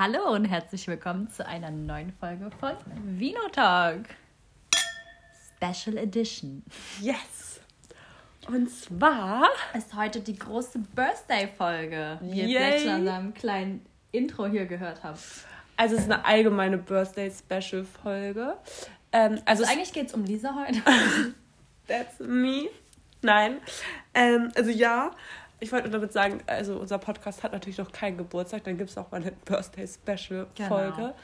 Hallo und herzlich willkommen zu einer neuen Folge von Vino Talk. Special Edition. Yes! Und zwar ist heute die große Birthday-Folge, wie ihr vielleicht schon an einem kleinen Intro hier gehört habt. Also es ist eine allgemeine Birthday-Special-Folge. Ähm, also Also eigentlich geht es um Lisa heute. That's me. Nein. Ähm, also ja, ich wollte nur damit sagen, also unser Podcast hat natürlich noch keinen Geburtstag, dann gibt es auch mal eine Birthday-Special-Folge. Genau.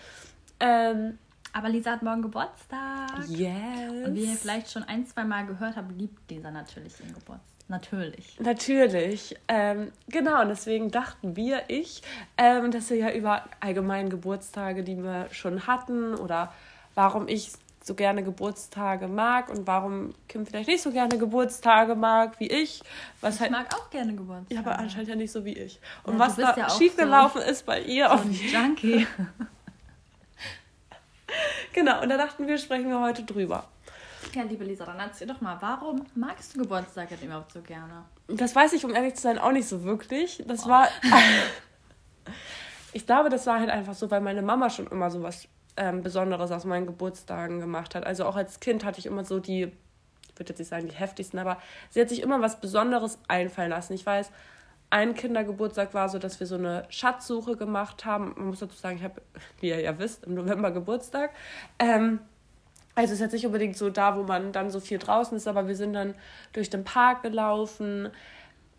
Ähm, Aber Lisa hat morgen Geburtstag. yes. Und wie ihr vielleicht schon ein, zwei Mal gehört habt, liebt Lisa natürlich ihren Geburtstag. Natürlich. Natürlich. Ähm, genau, und deswegen dachten wir, ich, ähm, dass wir ja über allgemein Geburtstage, die wir schon hatten, oder warum ich so gerne Geburtstage mag und warum Kim vielleicht nicht so gerne Geburtstage mag wie ich. Was Ich halt. mag auch gerne Geburtstag. Ja, aber anscheinend ja nicht so wie ich. Und Ja, was da ja schiefgelaufen ist bei ihr. so ein Junkie. genau, und da dachten wir, sprechen wir heute drüber. Ja, liebe Lisa, dann erzähl doch mal, warum magst du Geburtstag denn überhaupt so gerne? Das weiß ich, um ehrlich zu sein, auch nicht so wirklich. Das war. ich glaube, das war halt einfach so, weil meine Mama schon immer so was ähm, Besonderes aus meinen Geburtstagen gemacht hat. Also auch als Kind hatte ich immer so die, ich würde jetzt nicht sagen die heftigsten, aber sie hat sich immer was Besonderes einfallen lassen. Ich weiß, ein Kindergeburtstag war so, dass wir so eine Schatzsuche gemacht haben. Man muss dazu sagen, ich habe, wie ihr ja wisst, im November Geburtstag. Ähm, also es ist jetzt nicht unbedingt so da, wo man dann so viel draußen ist, aber wir sind dann durch den Park gelaufen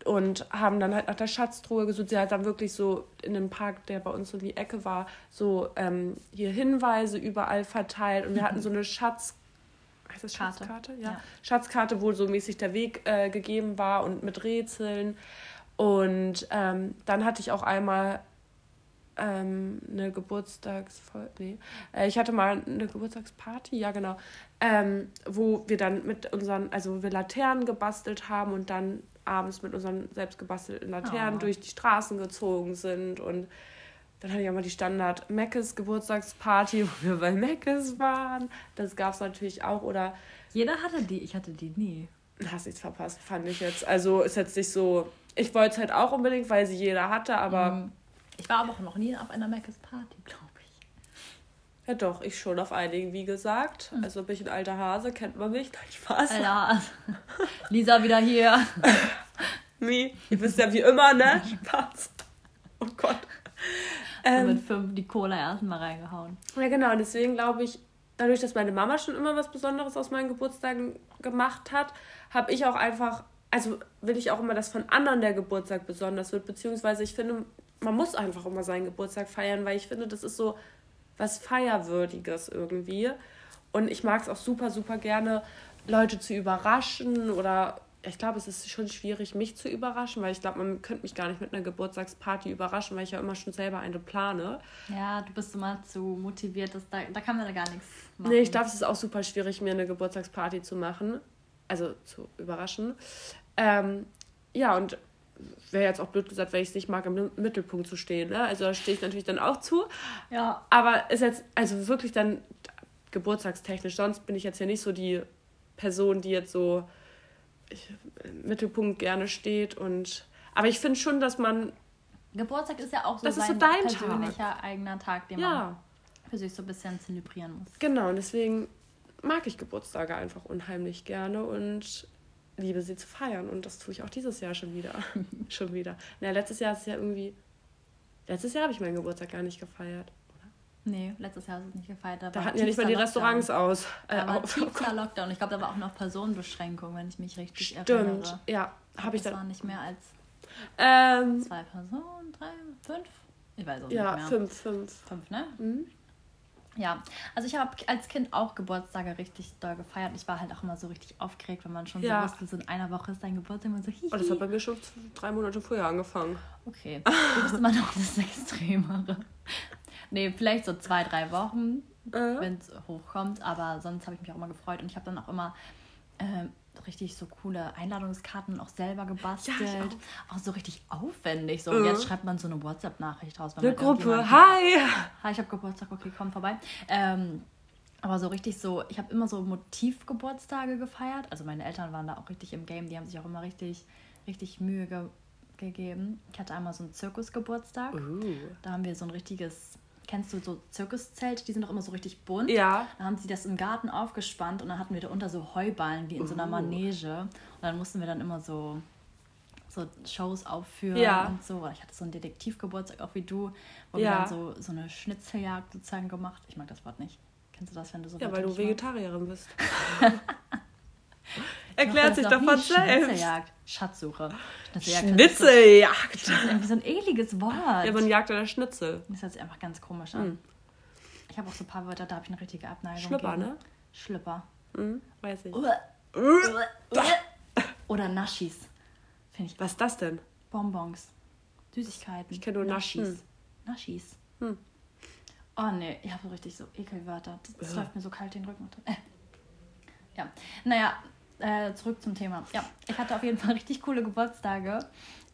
und haben dann halt nach der Schatztruhe gesucht. Sie hat dann wirklich so in dem Park, der bei uns um die Ecke war, so ähm, hier Hinweise überall verteilt und wir hatten so eine Schatz heißt das Karte. Schatzkarte? Ja. Ja. Schatzkarte, wo so mäßig der Weg äh, gegeben war und mit Rätseln. Und ähm, dann hatte ich auch einmal ähm, eine Geburtstagsfolge. Nee. Äh, ich hatte mal eine Geburtstagsparty, ja genau. Ähm, wo wir dann mit unseren, also wo wir Laternen gebastelt haben und dann abends mit unseren selbst gebastelten Laternen Oh. durch die Straßen gezogen sind. Und dann hatte ich auch mal die Standard Meckes Geburtstagsparty, wo wir bei Meckes waren. Das gab es natürlich auch. Oder Jeder hatte die, ich hatte die nie. hast nichts verpasst, fand ich jetzt. Also ist jetzt nicht so. Ich wollte es halt auch unbedingt, weil sie jeder hatte, aber Mhm. Ich war aber auch noch nie auf einer Maccas Party, glaube ich. Ja doch, ich schon auf einigen, wie gesagt. Also bin ich ein alter Hase, kennt man mich, nein, Spaß. Alter, Lisa wieder hier. Me. Ihr wisst ja wie immer, ne? Spaß. Oh Gott. Ähm, mit fünf die Cola erstmal reingehauen. ja, genau. Und deswegen glaube ich, dadurch, dass meine Mama schon immer was Besonderes aus meinen Geburtstagen gemacht hat, habe ich auch einfach, also will ich auch immer, dass von anderen der Geburtstag besonders wird. Beziehungsweise ich finde, man muss einfach immer seinen Geburtstag feiern, weil ich finde, das ist so was Feierwürdiges irgendwie. Und ich mag es auch super, super gerne, Leute zu überraschen oder ich glaube, es ist schon schwierig, mich zu überraschen, weil ich glaube, man könnte mich gar nicht mit einer Geburtstagsparty überraschen, weil ich ja immer schon selber eine plane. Ja, du bist immer zu motiviert, dass da, da kann man da gar nichts machen. Nee, ich glaube, es ist auch super schwierig, mir eine Geburtstagsparty zu machen. Also zu überraschen. Ähm, ja, und wäre jetzt auch blöd gesagt, weil ich es nicht mag, im Mittelpunkt zu stehen. Ne? Also da stehe ich natürlich dann auch zu. Ja, Aber ist jetzt, also wirklich dann geburtstagstechnisch, sonst bin ich jetzt ja nicht so die Person, die jetzt so ich, im Mittelpunkt gerne steht. Und aber ich finde schon, dass man, Geburtstag ist ja auch so Das ist so sein dein persönlicher eigener Tag, den ja, man für sich so ein bisschen zelebrieren muss. genau, und deswegen mag ich Geburtstage einfach unheimlich gerne und liebe sie zu feiern. Und das tue ich auch dieses Jahr schon wieder. schon wieder. Na, letztes Jahr ist es ja irgendwie. Letztes Jahr habe ich meinen Geburtstag gar nicht gefeiert. Nee, letztes Jahr hast du es nicht gefeiert. Da war hatten ja nicht mal die tiefster Restaurants aus. Äh, Da war auf. tiefster Lockdown. Ich glaube, da war auch noch Personenbeschränkung, wenn ich mich richtig Stimmt, erinnere. ja, habe ich Das dann. waren nicht mehr als Ähm, zwei Personen, drei, fünf? Ich weiß auch ja, nicht mehr. fünf, fünf. Fünf, ne? Mhm. Ja, also ich habe als Kind auch Geburtstage richtig doll gefeiert. Ich war halt auch immer so richtig aufgeregt, wenn man schon Ja. so wusste, so in einer Woche ist dein Geburtstag und so hihi. Oh, das hat bei mir schon drei Monate früher angefangen. Okay, du bist immer noch das Extremere. Nee, vielleicht so zwei, drei Wochen, Äh? wenn es hochkommt. Aber sonst habe ich mich auch immer gefreut. Und ich habe dann auch immer ähm, richtig so coole Einladungskarten auch selber gebastelt. Ja, ich auch. so richtig aufwendig. So, Mhm. und jetzt schreibt man so eine WhatsApp-Nachricht raus. Eine Gruppe. Hi! Hi, ich habe Geburtstag, okay, komm vorbei. Ähm, aber so richtig so, ich habe immer so Motivgeburtstage gefeiert. Also meine Eltern waren da auch richtig im Game, die haben sich auch immer richtig, richtig Mühe ge gegeben. Ich hatte einmal so einen Zirkusgeburtstag. Uh. Da haben wir so ein richtiges kennst du so Zirkuszelte, die sind doch immer so richtig bunt. Ja. Dann haben sie das im Garten aufgespannt und dann hatten wir da unter so Heuballen wie in so einer Uh. Manege. Und dann mussten wir dann immer so, so Shows aufführen Ja. und so. Ich hatte so einen Detektivgeburtstag, auch wie du, wo Ja. wir dann so, so eine Schnitzeljagd sozusagen gemacht. Ich mag das Wort nicht. Kennst du das, wenn du so Ja, weil du? Vegetarierin bist. Erklärt sich doch von selbst. Schnitzeljagd. Schatzsuche. Schnitzeljagd. Schnitzeljagd. Das ist irgendwie so ein ekliges Wort. Ja, man jagt oder Schnitzel. Das hört sich einfach ganz komisch an. Hm. Ich habe auch so ein paar Wörter, da habe ich eine richtige Abneigung. Schlüpper, gegen. ne? Schlüpper. Hm, weiß ich. Oder Naschis. Finde ich Was ist das denn? Bonbons. Süßigkeiten. Ich kenn nur Naschis. Naschis. Hm. Oh nee, ich habe so richtig so Ekelwörter. Das, das Ja. läuft mir so kalt den Rücken. Äh. Ja, naja, äh, zurück zum Thema. Ja, ich hatte auf jeden Fall richtig coole Geburtstage.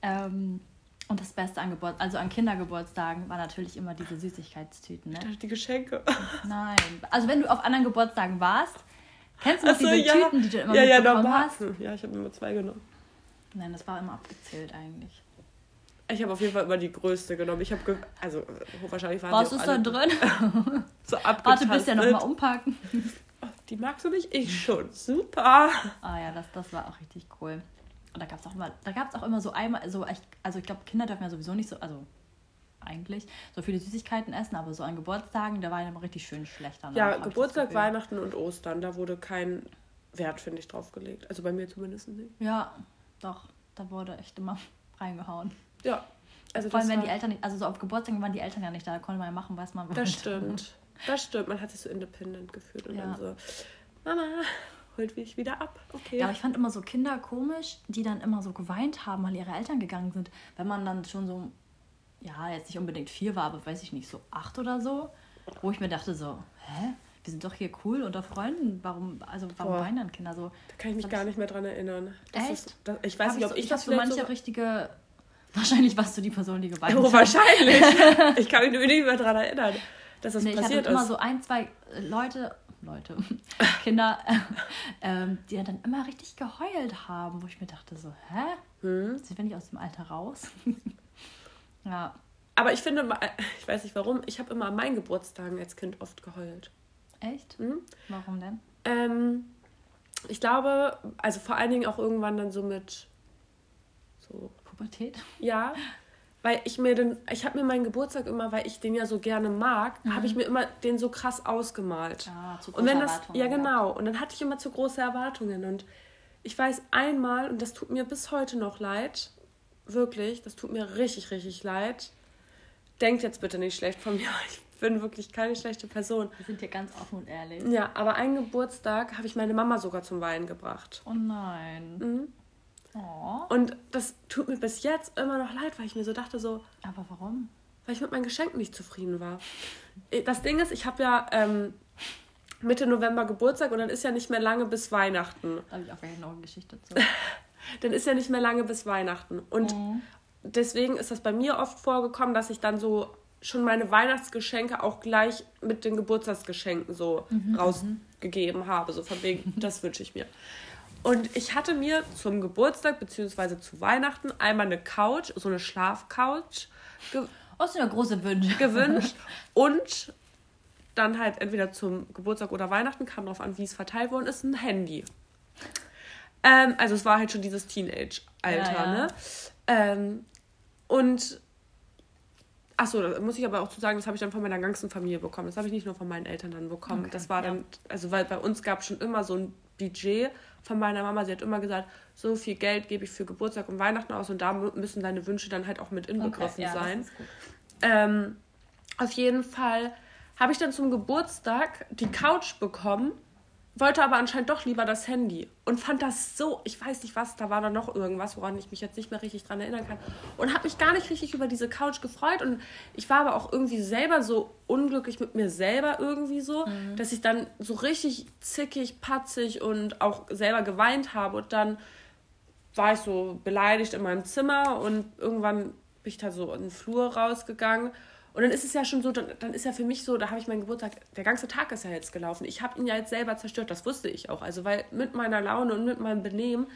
Ähm, und das Beste an Geburt also an Kindergeburtstagen war natürlich immer diese Süßigkeitstüten. Ne? Ich dachte, die Geschenke. Nein. Also wenn du auf anderen Geburtstagen warst, kennst du noch so, diese ja. Tüten, die du immer ja, ja, normal. hast? Hm, Ja, ich habe immer zwei genommen. Nein, das war immer abgezählt eigentlich. Ich habe auf jeden Fall immer die größte genommen. Ich habe, ge also wahrscheinlich waren Was ist da drin? so Warte, abgetastet. bis ja nochmal umpacken. Die magst du nicht? Ich schon. Super. Ah ja, das, das war auch richtig cool. Und da gab es auch immer, da gab es auch immer so einmal, so echt, also ich glaube, Kinder dürfen ja sowieso nicht so, also eigentlich, so viele Süßigkeiten essen, aber so an Geburtstagen, da war immer richtig schön schlecht danach. Ja, ich Geburtstag. Weihnachten und Ostern, da wurde kein Wert, finde ich, drauf gelegt. Also bei mir zumindest nicht. Ja, doch, da wurde echt immer reingehauen. Ja. Also Vor allem, wenn die Eltern nicht, also so auf Geburtstagen waren die Eltern ja nicht da, da konnte man ja machen, was man wollte. Das stimmt. Das stimmt. Man hat sich so independent gefühlt und Ja. dann so, Mama, holt mich wieder ab. Okay. Ja, aber ich fand immer so Kinder komisch, die dann immer so geweint haben, weil ihre Eltern gegangen sind. Wenn man dann schon so, ja, jetzt nicht unbedingt vier war, aber weiß ich nicht, so acht oder so, wo ich mir dachte so, hä? Wir sind doch hier cool unter Freunden. Warum, also warum Boah. weinen dann Kinder so? da kann ich mich gar ich- nicht mehr dran erinnern. Das Echt? Ist, das, ich weiß Hab nicht, ob so, ich, ich das so manche so... richtige. Wahrscheinlich warst du die Person, die geweint Oh, hat. wahrscheinlich. ich kann mich nur nicht mehr dran erinnern, dass das Nee, ich hatte passiert immer ist. so ein, zwei äh, Leute, Leute, Kinder, ähm, die dann immer richtig geheult haben, wo ich mir dachte so, hä? Hm. Sind wir nicht aus dem Alter raus? ja, Aber ich finde, ma- ich weiß nicht warum, ich habe immer an meinen Geburtstagen als Kind oft geheult. echt? Hm? Warum denn? Ähm, ich glaube, also vor allen Dingen auch irgendwann dann so mit so Pubertät? Ja, weil ich mir den, ich habe mir meinen Geburtstag immer, weil ich den ja so gerne mag, habe ich mir immer den so krass ausgemalt. Ja, zu und wenn große das, Erwartungen ja genau, und dann hatte ich immer zu große Erwartungen und ich weiß einmal und das tut mir bis heute noch leid, wirklich, das tut mir richtig richtig leid. Denkt jetzt bitte nicht schlecht von mir, ich bin wirklich keine schlechte Person. Wir sind hier ganz offen und ehrlich. Ja, aber einen Geburtstag habe ich meine Mama sogar zum Weinen gebracht. Oh nein. Mhm. Oh. Und das tut mir bis jetzt immer noch leid, weil ich mir so dachte so, Aber warum? weil ich mit meinen Geschenken nicht zufrieden war. Das Ding ist, ich habe ja ähm, Mitte November Geburtstag und dann ist ja nicht mehr lange bis Weihnachten. Da habe ich auch gleich noch eine Geschichte zu. Dann ist ja nicht mehr lange bis Weihnachten. Und Mhm. deswegen ist das bei mir oft vorgekommen, dass ich dann so schon meine Weihnachtsgeschenke auch gleich mit den Geburtstagsgeschenken so rausgegeben habe. So von wegen, das wünsche ich mir. Und ich hatte mir zum Geburtstag bzw. zu Weihnachten einmal eine Couch, so eine Schlafcouch ge Oh, sind ja große Wünsche. gewünscht und dann halt entweder zum Geburtstag oder Weihnachten, kam drauf an, wie es verteilt worden ist, ein Handy. Ähm, also es war halt schon dieses Teenage-Alter, Ja, ja. ne? Ähm, und achso, da muss ich aber auch zu sagen, das habe ich dann von meiner ganzen Familie bekommen. Das habe ich nicht nur von meinen Eltern dann bekommen. Okay, das war ja. dann, also weil bei uns gab es schon immer so ein Budget von meiner Mama. Sie hat immer gesagt, so viel Geld gebe ich für Geburtstag und Weihnachten aus und da mü- müssen deine Wünsche dann halt auch mit inbegriffen ja, das sein. Ähm, auf jeden Fall habe ich dann zum Geburtstag die Couch bekommen, wollte aber anscheinend doch lieber das Handy und fand das so, ich weiß nicht was, da war dann noch irgendwas, woran ich mich jetzt nicht mehr richtig dran erinnern kann und habe mich gar nicht richtig über diese Couch gefreut und ich war aber auch irgendwie selber so unglücklich mit mir selber irgendwie so, dass ich dann so richtig zickig, patzig und auch selber geweint habe und dann war ich so beleidigt in meinem Zimmer und irgendwann bin ich da so in den Flur rausgegangen. Und dann ist es ja schon so, dann, dann ist ja für mich so, da habe ich meinen Geburtstag, der ganze Tag ist ja jetzt gelaufen. Ich habe ihn ja jetzt selber zerstört, das wusste ich auch. Also, weil mit meiner Laune und mit meinem Benehmen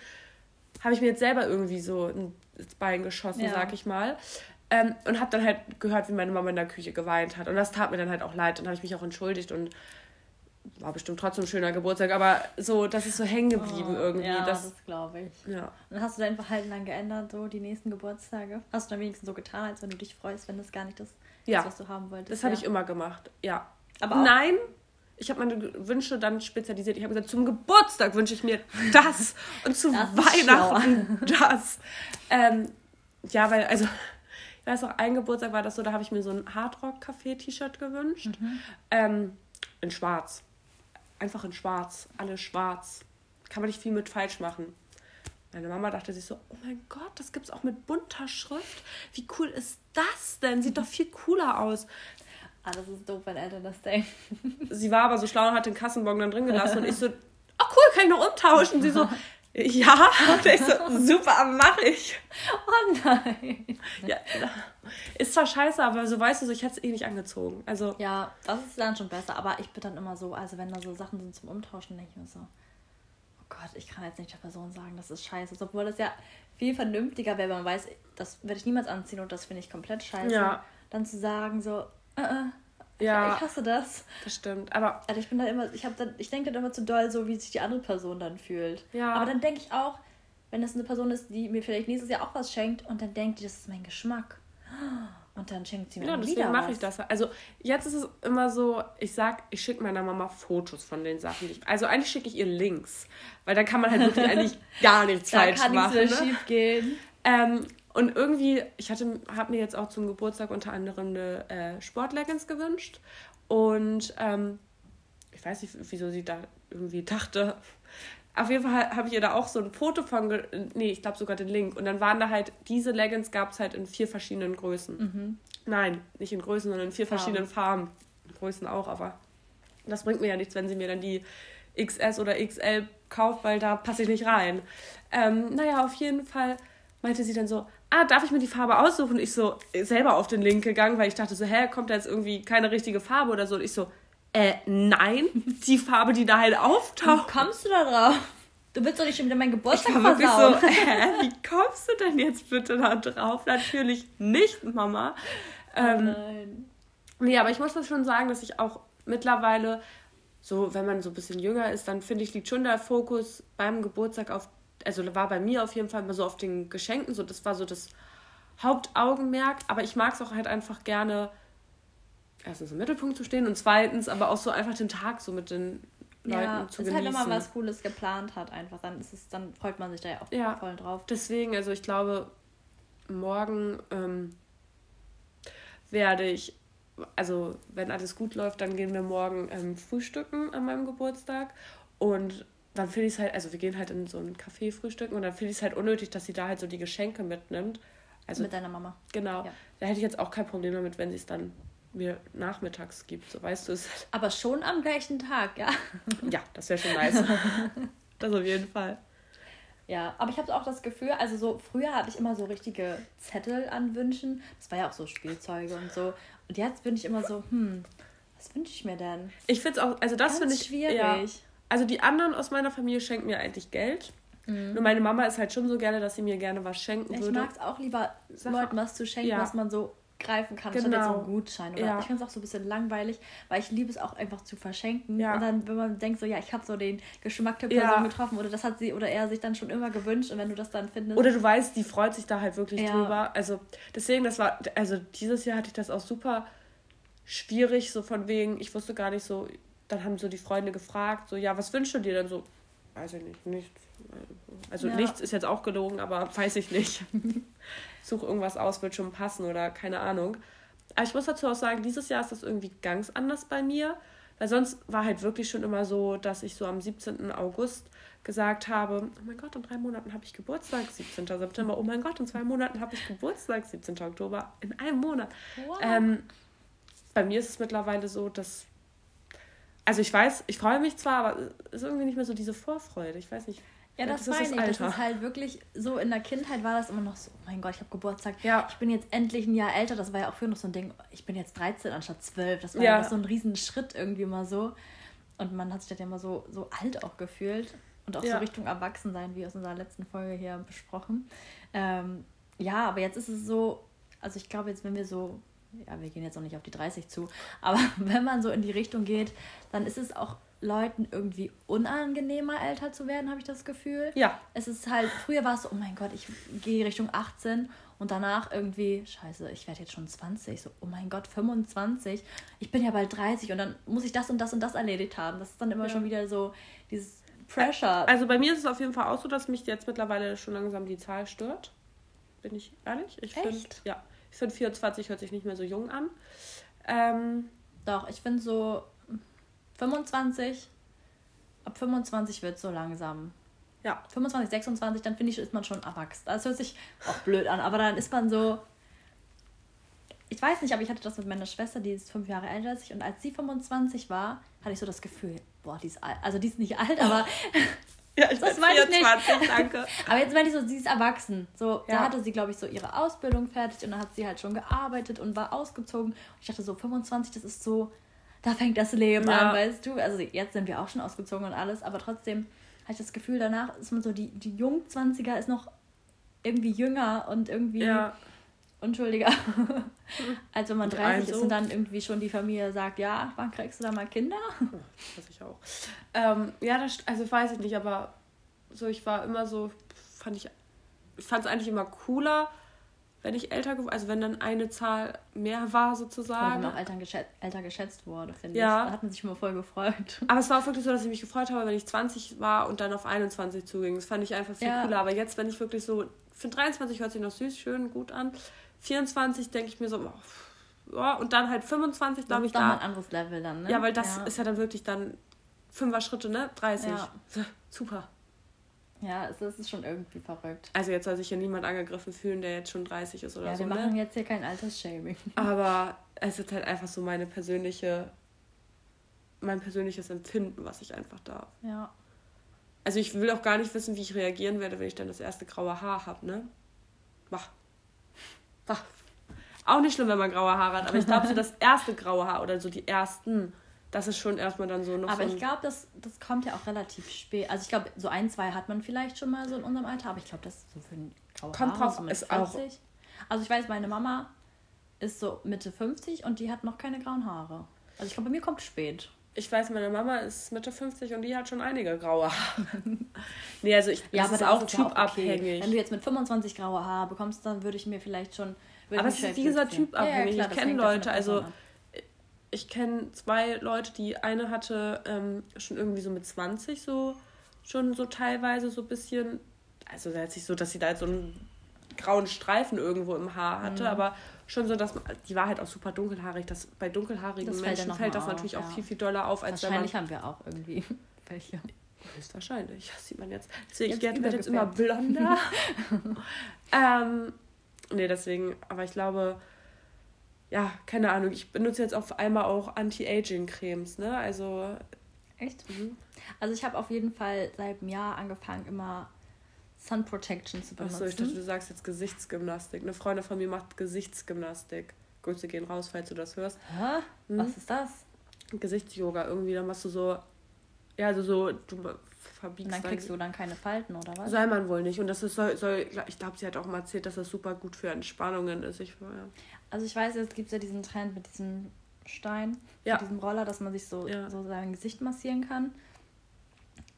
habe ich mir jetzt selber irgendwie so ins Bein geschossen, Ja. sag ich mal. Ähm, und habe dann halt gehört, wie meine Mama in der Küche geweint hat. Und das tat mir dann halt auch leid. Dann habe ich mich auch entschuldigt und war bestimmt trotzdem ein schöner Geburtstag, aber so, das ist so hängen geblieben oh, irgendwie. Ja, das, das glaube ich. Ja. Und hast du dein Verhalten dann geändert, so die nächsten Geburtstage? Hast du dann wenigstens so getan, als wenn du dich freust, wenn das gar nicht das ja. ist, was du haben wolltest? Das habe ich immer gemacht, ja. Aber Nein, ich habe meine Wünsche dann spezialisiert. Ich habe gesagt, zum Geburtstag wünsche ich mir das und zu das Weihnachten das. Ähm, ja, weil, also, ich weiß auch, ein Geburtstag war das so, da habe ich mir so ein Hardrock-Café-T-Shirt gewünscht. Mhm. Ähm, in schwarz einfach in schwarz, alles schwarz. Kann man nicht viel mit falsch machen. Meine Mama dachte sich so, oh mein Gott, das gibt's auch mit bunter Schrift. Wie cool ist das denn? Sieht doch viel cooler aus. Ah, das ist doof, wenn Eltern das denken. Sie war aber so schlau und hat den Kassenbon dann drin gelassen und ich so, oh cool, kann ich noch umtauschen? Sie so, ja, und ich so, super, mach ich. Oh nein. Ja, ist zwar scheiße, aber so weißt du, so, ich hätte es eh nicht angezogen. Also, ja, das ist dann schon besser, aber ich bin dann immer so, also wenn da so Sachen sind zum Umtauschen, denke ich mir so, Gott, ich kann jetzt nicht der Person sagen, das ist scheiße. Obwohl das ja viel vernünftiger wäre, wenn man weiß, das werde ich niemals anziehen und das finde ich komplett scheiße. Ja. Dann zu sagen so, uh -uh, ja, ich hasse das. Das stimmt. Aber also ich bin da immer, ich habe dann, ich denke dann immer zu doll, so wie sich die andere Person dann fühlt. Ja. Aber dann denke ich auch, wenn das eine Person ist, die mir vielleicht nächstes Jahr auch was schenkt und dann denkt die, das ist mein Geschmack. Und dann schenkt sie mir ja, deswegen mache ich das. Also jetzt ist es immer so, ich sag, ich schicke meiner Mama Fotos von den Sachen. Ich, also eigentlich schicke ich ihr Links, weil dann kann man halt wirklich eigentlich gar nichts da falsch kann machen. Kann nichts ne? schief gehen. Ähm, und irgendwie, ich hatte, habe mir jetzt auch zum Geburtstag unter anderem eine äh, Sportleggings gewünscht. Und ähm, ich weiß nicht, wieso sie da irgendwie dachte. Auf jeden Fall habe ich ihr da auch so ein Foto von, nee, ich glaube sogar den Link. Und dann waren da halt, diese Leggings gab es halt in vier verschiedenen Größen. Mhm. Nein, nicht in Größen, sondern in vier Farben. verschiedenen Farben. Größen auch, aber das bringt mir ja nichts, wenn sie mir dann die XS oder XL kauft, weil da passe ich nicht rein. Ähm, naja, auf jeden Fall meinte sie dann so, ah, darf ich mir die Farbe aussuchen? Ich so, selber auf den Link gegangen, weil ich dachte so, hä, kommt da jetzt irgendwie keine richtige Farbe oder so? Und ich so, äh, nein, die Farbe, die da halt auftaucht. Wie kommst du da drauf? Du willst doch nicht schon wieder meinen Geburtstag ich war versauen. so, hä, wie kommst du denn jetzt bitte da drauf? Natürlich nicht, Mama. Oh ähm, nein. Nee, aber ich muss das schon sagen, dass ich auch mittlerweile so, wenn man so ein bisschen jünger ist, dann finde ich, liegt schon der Fokus beim Geburtstag auf also war bei mir auf jeden Fall immer so auf den Geschenken, so das war so das Hauptaugenmerk, aber ich mag es auch halt einfach gerne, erstens im Mittelpunkt zu stehen und zweitens aber auch so einfach den Tag so mit den Leuten ja, zu genießen. Ja, halt, wenn man was Cooles geplant hat einfach, dann ist es, dann freut man sich da ja auch ja, voll drauf. Deswegen, also ich glaube, morgen ähm, werde ich, also wenn alles gut läuft, dann gehen wir morgen ähm, frühstücken an meinem Geburtstag und dann finde ich es halt, also wir gehen halt in so ein Café frühstücken und dann finde ich es halt unnötig, dass sie da halt so die Geschenke mitnimmt. Also, Mit deiner Mama. Genau. Ja. Da hätte ich jetzt auch kein Problem damit, wenn sie es dann mir nachmittags gibt, so weißt du es. Aber schon am gleichen Tag, ja. Ja, das wäre schon nice. das auf jeden Fall. Ja, aber ich habe auch das Gefühl, also so früher hatte ich immer so richtige Zettel an Wünschen. Das war ja auch so Spielzeuge und so. Und jetzt bin ich immer so, hm, was wünsche ich mir denn? Ich finde es auch, also das finde ich schwierig. Ja, also die anderen aus meiner Familie schenken mir eigentlich Geld. Mhm. Nur meine Mama ist halt schon so gerne, dass sie mir gerne was schenken ich würde. Ich mag es auch lieber, Leuten was zu schenken, ja. was man so greifen kann, genau. statt jetzt so einen Gutschein. Oder ja. Ich finde es auch so ein bisschen langweilig, weil ich liebe es auch einfach zu verschenken. Ja. Und dann, wenn man denkt, so ja, ich habe so den Geschmack der Person ja. getroffen oder das hat sie oder er sich dann schon immer gewünscht und wenn du das dann findest. Oder du weißt, die freut sich da halt wirklich drüber. Also deswegen, das war, also dieses Jahr hatte ich das auch super schwierig, so von wegen, ich wusste gar nicht so, dann haben so die Freunde gefragt, so, ja, was wünschst du dir dann so? Weiß ich nicht, nichts. Also nichts ist jetzt auch gelogen, aber weiß ich nicht. Such irgendwas aus, wird schon passen oder keine Ahnung. Aber ich muss dazu auch sagen, dieses Jahr ist das irgendwie ganz anders bei mir. Weil sonst war halt wirklich schon immer so, dass ich so am 17. August gesagt habe, oh mein Gott, in drei Monaten habe ich Geburtstag, 17. September, oh mein Gott, in zwei Monaten habe ich Geburtstag, 17. Oktober, in einem Monat. Wow. Ähm, bei mir ist es mittlerweile so, dass also ich weiß, ich freue mich zwar, aber es ist irgendwie nicht mehr so diese Vorfreude. Ich weiß nicht. Ja, das, das meine ich. Das ist halt wirklich so in der Kindheit war das immer noch so, oh mein Gott, ich habe Geburtstag. Ja. Ich bin jetzt endlich ein Jahr älter. Das war ja auch für noch so ein Ding, ich bin jetzt 13 anstatt 12. Das war ja, so ein riesen Schritt irgendwie mal so. Und man hat sich das ja immer so, so alt auch gefühlt. Und auch ja. so Richtung Erwachsensein, wie aus unserer letzten Folge hier besprochen. Ähm, ja, aber jetzt ist es so, also ich glaube jetzt, wenn wir so, ja, wir gehen jetzt noch nicht auf die 30 zu, aber wenn man so in die Richtung geht, dann ist es auch Leuten irgendwie unangenehmer, älter zu werden, habe ich das Gefühl. Ja. Es ist halt, früher war es so, oh mein Gott, ich gehe Richtung 18 und danach irgendwie, scheiße, ich werde jetzt schon 20. So, oh mein Gott, 25. Ich bin ja bald 30 und dann muss ich das und das und das erledigt haben. Das ist dann immer ja. schon wieder so dieses Pressure. Also bei mir ist es auf jeden Fall auch so, dass mich jetzt mittlerweile schon langsam die Zahl stört. Bin ich ehrlich? Ich finde, ja, ich finde 24 hört sich nicht mehr so jung an. Ähm, Doch, ich finde so 25, ab 25 wird es so langsam. Ja. 25, 26, dann finde ich, ist man schon erwachsen. Das hört sich auch blöd an, aber dann ist man so. Ich weiß nicht, aber ich hatte das mit meiner Schwester, die ist fünf Jahre älter als ich. Und als sie 25 war, hatte ich so das Gefühl, boah, die ist alt. Also die ist nicht alt, aber. Ja, ich das meine ich nicht. danke. aber jetzt meine ich so, sie ist erwachsen. So, ja. da hatte sie, glaube ich, so ihre Ausbildung fertig und dann hat sie halt schon gearbeitet und war ausgezogen. Und ich dachte so, 25, das ist so da fängt das Leben ja. an, weißt du? Also jetzt sind wir auch schon ausgezogen und alles, aber trotzdem habe ich das Gefühl, danach ist man so, die, die Jungzwanziger ist noch irgendwie jünger und irgendwie ja. unschuldiger, als wenn man 30 also. ist und dann irgendwie schon die Familie sagt, ja, wann kriegst du da mal Kinder? Oh, weiß ich auch. Ähm, ja, das, also weiß ich nicht, aber so, ich war immer so, fand ich, ich fand es eigentlich immer cooler, wenn ich älter, also wenn dann eine Zahl mehr war sozusagen. Oder wenn auch Eltern geschätzt, älter geschätzt wurde, finde ja. ich. Da hat man sich immer voll gefreut. Aber es war auch wirklich so, dass ich mich gefreut habe, wenn ich 20 war und dann auf 21 zuging. Das fand ich einfach viel ja. cooler. Aber jetzt, wenn ich wirklich so, für 23 hört sich noch süß, schön, gut an. 24 denke ich mir so, oh, und dann halt 25, glaube ich, da. ein anderes Level dann, ne? Ja, weil das ja. ist ja dann wirklich dann fünfer Schritte, ne? 30. Ja. Super. Ja, es ist schon irgendwie verrückt. Also jetzt soll sich ja niemand angegriffen fühlen, der jetzt schon 30 ist oder ja, so. Ja, wir machen ne? jetzt hier kein Altersshaming. Aber es ist halt einfach so meine persönliche, mein persönliches Empfinden, was ich einfach darf. Ja. Also ich will auch gar nicht wissen, wie ich reagieren werde, wenn ich dann das erste graue Haar habe, ne? Mach. Mach. Auch nicht schlimm, wenn man graue Haare hat, aber ich glaube so das erste graue Haar oder so die ersten das ist schon erstmal dann so noch. Aber so ich glaube, das, das kommt ja auch relativ spät. Also ich glaube, so ein, zwei hat man vielleicht schon mal so in unserem Alter, aber ich glaube, das ist so für ein graue Kommt drauf, so ist 40. auch. Also ich weiß, meine Mama ist so Mitte 50 und die hat noch keine grauen Haare. Also ich glaube, bei mir kommt spät. Ich weiß, meine Mama ist Mitte 50 und die hat schon einige graue Haare. nee, also ich ja, das aber ist auch typabhängig. Okay. Wenn du jetzt mit 25 graue Haare bekommst, dann würde ich mir vielleicht schon. Aber es ist gesagt typabhängig. Ja, ja, ich kenne Leute, also ich kenne zwei Leute, die eine hatte ähm, schon irgendwie so mit 20 so schon so teilweise so ein bisschen, also jetzt nicht so, dass sie da jetzt so einen grauen Streifen irgendwo im Haar hatte, mhm. aber schon so, dass man, die war halt auch super dunkelhaarig. Das, bei dunkelhaarigen das Menschen fällt, fällt das auf, natürlich ja. auch viel, viel doller auf, als Wahrscheinlich wenn man, haben wir auch irgendwie welche. Höchstwahrscheinlich, das sieht man jetzt. Deswegen, jetzt ich werde jetzt immer blonder. ähm, nee, deswegen, aber ich glaube, ja, keine Ahnung, ich benutze jetzt auf einmal auch Anti-Aging-Cremes, ne? Also. Echt? Mhm. Also ich habe auf jeden Fall seit einem Jahr angefangen, immer Sun Protection zu benutzen. Achso, ich dachte, du sagst jetzt Gesichtsgymnastik. Eine Freundin von mir macht Gesichtsgymnastik. Grüße gehen raus, falls du das hörst. Hä? Mhm. Was ist das? Gesichtsyoga irgendwie. Dann machst du so, ja, also so, du verbiegst. Und dann kriegst du dann keine Falten, oder was? Soll man wohl nicht. Und das ist, soll, soll ich glaube, sie hat auch mal erzählt, dass das super gut für Entspannungen ist. Ich, ja. Also ich weiß, jetzt gibt es ja diesen Trend mit diesem Stein, ja. mit diesem Roller, dass man sich so, ja. so sein Gesicht massieren kann.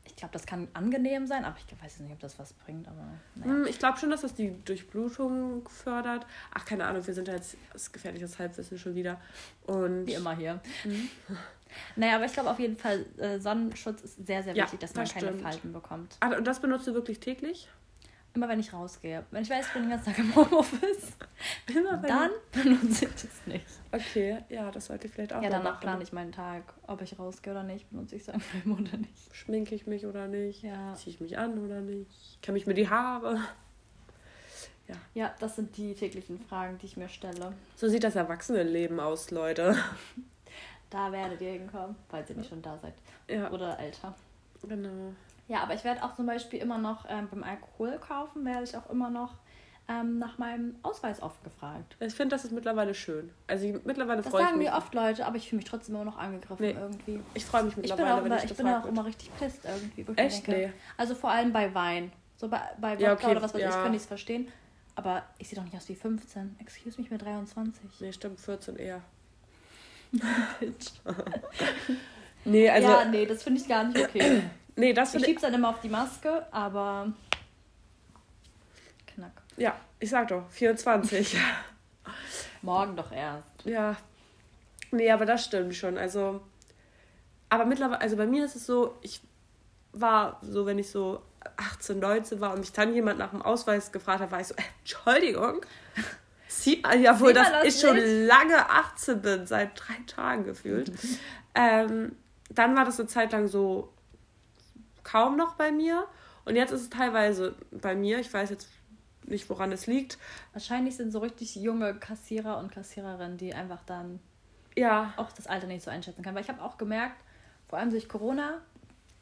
Ich glaube, das kann angenehm sein, aber ich weiß nicht, ob das was bringt. Aber naja. Hm, ich glaube schon, dass das die Durchblutung fördert. Ach, keine Ahnung, wir sind ja jetzt das gefährliches Halbwissen schon wieder. Und Wie immer hier. Mhm. Naja, aber ich glaube auf jeden Fall, äh, Sonnenschutz ist sehr, sehr wichtig, ja, dass man das keine Falten bekommt. Ah, und das benutzt du wirklich täglich? Immer wenn ich rausgehe. Wenn ich weiß, ich bin den ganzen Tag im Homeoffice, Immer wenn dann benutze ich das nicht. Okay, ja, das sollte ich vielleicht auch Ja, danach plane ich meinen Tag. Ob ich rausgehe oder nicht, benutze ich es einfach oder nicht. Schminke ich mich oder nicht? Ja. Ziehe ich mich an oder nicht? Kämme ich mir die Haare? Ja. ja, das sind die täglichen Fragen, die ich mir stelle. So sieht das Erwachsenenleben aus, Leute. Da werdet ihr hinkommen, falls ihr nicht schon da seid. Ja. Oder älter. Genau. Ja, aber ich werde auch zum Beispiel immer noch ähm, beim Alkohol kaufen, werde ich auch immer noch ähm, nach meinem Ausweis oft gefragt. Ich finde, das ist mittlerweile schön. Also ich, mittlerweile freue ich mich. Das sagen mir oft Leute, aber ich fühle mich trotzdem immer noch angegriffen nee, irgendwie. Ich freue mich mittlerweile, ich bin auch, wenn ich, ich bin auch immer richtig pisst irgendwie. Echt? Denke. Nee. Also vor allem bei Wein. So bei, bei Wodka ja, okay, oder was weiß ja. ich, kann ich es verstehen. Aber ich sehe doch nicht aus wie 15. Excuse me, ich bin 23. Nee, stimmt, 14 eher. nee, also. Ja, nee, das finde ich gar nicht okay. nee, das Ich schieb's dann immer auf die Maske, aber. Knack. Ja, ich sag doch, 24. Morgen doch erst. ja. Nee, aber das stimmt schon. Also. Aber mittlerweile, also bei mir ist es so, ich war so, wenn ich so 18, 19 war und mich dann jemand nach dem Ausweis gefragt hat, war ich so, äh, Entschuldigung. Sieht man ja wohl, man dass das ich schon nicht? lange 18 bin, seit drei Tagen gefühlt. ähm, dann war das eine Zeit lang so kaum noch bei mir. Und jetzt ist es teilweise bei mir. Ich weiß jetzt nicht, woran es liegt. Wahrscheinlich sind so richtig junge Kassierer und Kassiererinnen, die einfach dann Ja, auch das Alter nicht so einschätzen können. Weil ich habe auch gemerkt, vor allem durch Corona,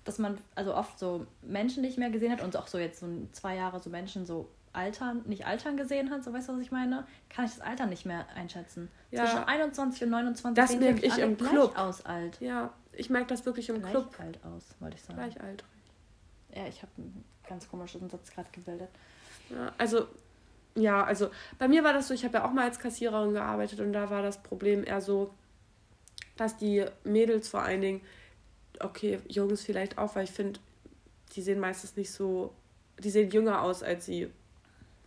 dass man also oft so Menschen nicht mehr gesehen hat und auch so jetzt so zwei Jahre so Menschen so altern, nicht altern gesehen hat, so weißt du, was ich meine? Kann ich das Alter nicht mehr einschätzen. Ja. Zwischen 21 und 29 Das sehen merk wirklich ich alle im gleich Club. aus alt. ja. Ich merke das wirklich im Gleich Club. alt aus, wollte ich sagen. Gleich alt. Ja, ich habe einen ganz komischen Satz gerade gebildet. Ja, also, ja, also bei mir war das so, ich habe ja auch mal als Kassiererin gearbeitet und da war das Problem eher so, dass die Mädels vor allen Dingen, okay, Jungs vielleicht auch, weil ich finde, die sehen meistens nicht so, die sehen jünger aus, als sie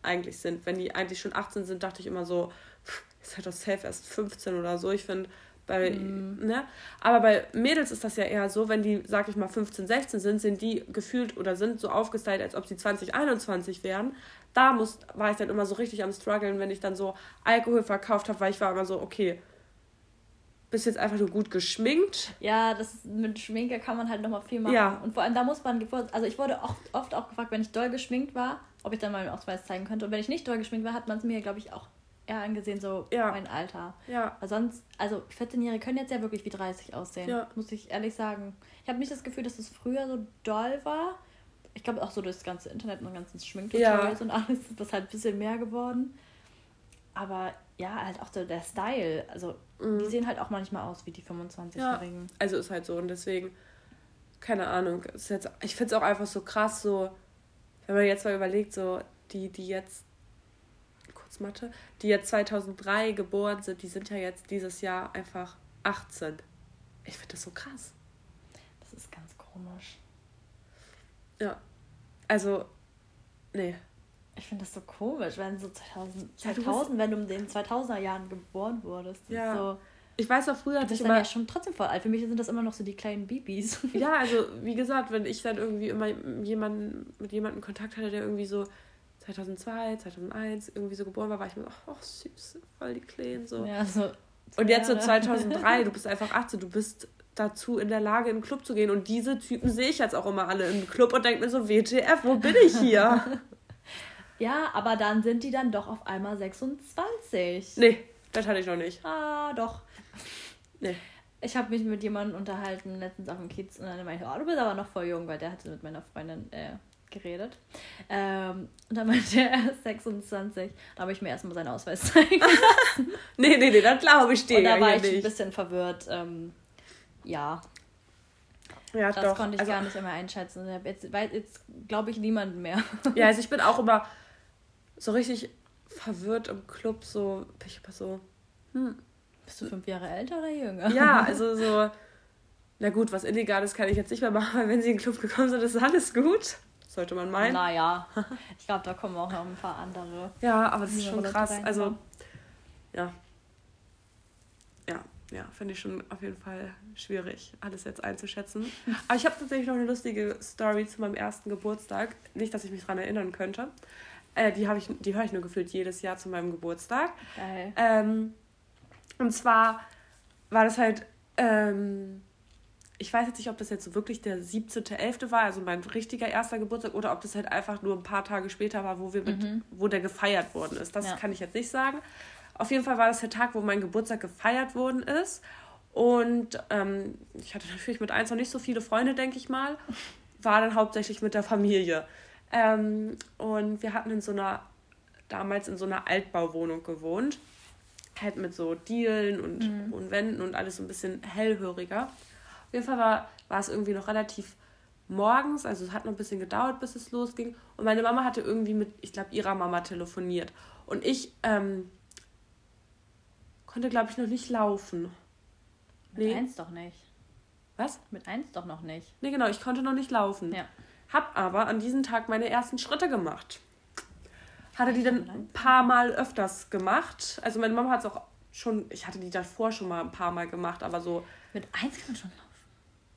eigentlich sind. Wenn die eigentlich schon 18 sind, dachte ich immer so, ist halt doch safe erst 15 oder so. Ich finde, bei, ne? Aber bei Mädels ist das ja eher so, wenn die, sag ich mal, 15, 16 sind, sind die gefühlt oder sind so aufgestylt, als ob sie 20, 21 wären. Da muss, war ich dann immer so richtig am struggeln, wenn ich dann so Alkohol verkauft habe, weil ich war immer so, okay, bist jetzt einfach nur gut geschminkt. Ja, das mit Schminke kann man halt nochmal viel machen. Ja. Und vor allem da muss man, also ich wurde oft, oft auch gefragt, wenn ich doll geschminkt war, ob ich dann mal einen Ausweis zeigen könnte. Und wenn ich nicht doll geschminkt war, hat man es mir, glaube ich, auch eher angesehen, so Ja. mein Alter. Ja, Weil sonst, also 14-Jährige können jetzt ja wirklich wie 30 aussehen, Ja. muss ich ehrlich sagen. Ich habe nicht das Gefühl, dass es früher so doll war. Ich glaube auch so durch das ganze Internet und ganzen Schminktutorials Ja. und alles ist das halt ein bisschen mehr geworden. Aber ja, halt auch so der Style. Also die sehen halt auch manchmal aus wie die 25-Jährigen. also ist halt so und deswegen, keine Ahnung, ist jetzt, ich finde es auch einfach so krass, so, wenn man jetzt mal überlegt, so, die, die jetzt, kurz Mathe, die jetzt 2003 geboren sind, die sind ja jetzt dieses Jahr einfach 18. Ich finde das so krass. Das ist ganz komisch. Ja. Also, nee. Ich finde das so komisch, wenn so 2000, Ja, du 2000 wenn du in den 2000er Jahren geboren wurdest. Ja. so, Ich weiß noch, früher hatte ich immer, ja schon trotzdem voll alt. Für mich sind das immer noch so die kleinen Babys. Ja, also wie gesagt, wenn ich dann irgendwie immer jemanden, mit jemandem Kontakt hatte, der irgendwie so 2002, 2001 irgendwie so geboren war, war ich mir so, ach süß, voll die Kleinen so. Ja, so Und jetzt so Jahre. 2003, du bist einfach 18, du bist dazu in der Lage, in den Club zu gehen. Und diese Typen sehe ich jetzt auch immer alle im Club und denke mir so, WTF, wo bin ich hier? Ja, aber dann sind die dann doch auf einmal 26. nee, das hatte ich noch nicht. Ah, doch. Nee. Ich habe mich mit jemandem unterhalten, letztens auf dem Kiez, und dann meinte er, oh, du bist aber noch voll jung, weil der hatte mit meiner Freundin äh, geredet. Ähm, und dann meinte er, er ist 26. Da habe ich mir erstmal seinen Ausweis zeigen Nee, nee, nee, das glaube ich dir Und da war ich ein bisschen verwirrt. Ähm, ja, Ja, das doch. konnte ich also, gar nicht immer einschätzen. Jetzt, weil jetzt glaube ich niemanden mehr. Ja, also ich bin auch immer so richtig verwirrt im Club, so, bin ich immer so, Bist du fünf Jahre älter oder jünger? Ja, also so, na gut, was Illegales kann ich jetzt nicht mehr machen, weil wenn sie in den Club gekommen sind, ist alles gut. Sollte man meinen. Naja, ich glaube, da kommen auch noch ein paar andere. Ja, aber das ist schon krass. Also, ja. Ja, ja, finde ich schon auf jeden Fall schwierig, alles jetzt einzuschätzen. Aber ich habe tatsächlich noch eine lustige Story zu meinem ersten Geburtstag. Nicht, dass ich mich daran erinnern könnte. Äh, die habe ich, die höre ich nur gefühlt jedes Jahr zu meinem Geburtstag. Geil. Ähm, und zwar war das halt, ähm, ich weiß jetzt nicht, ob das jetzt so wirklich der 17.11. war, also mein richtiger erster Geburtstag, oder ob das halt einfach nur ein paar Tage später war, wo wir mit, wo der gefeiert worden ist. Das Ja. kann ich jetzt nicht sagen. Auf jeden Fall war das der Tag, wo mein Geburtstag gefeiert worden ist. Und ähm, ich hatte natürlich mit eins noch nicht so viele Freunde, denke ich mal. War dann hauptsächlich mit der Familie. Ähm, und wir hatten in so einer, damals in so einer Altbauwohnung gewohnt. Halt mit so Dielen und, und Wänden und alles so ein bisschen hellhöriger. Auf jeden Fall war, war es irgendwie noch relativ morgens, also es hat noch ein bisschen gedauert, bis es losging. Und meine Mama hatte irgendwie mit, ich glaube, ihrer Mama telefoniert. Und ich ähm, konnte, glaube ich, noch nicht laufen. Mit nee. eins doch nicht. Was? Mit eins doch noch nicht. Nee, genau, ich konnte noch nicht laufen. Ja. Hab aber an diesem Tag meine ersten Schritte gemacht. Hatte die dann ein paar Mal öfters gemacht. Also meine Mama hat es auch schon, ich hatte die davor schon mal ein paar Mal gemacht, aber so. Mit eins kann man schon laufen.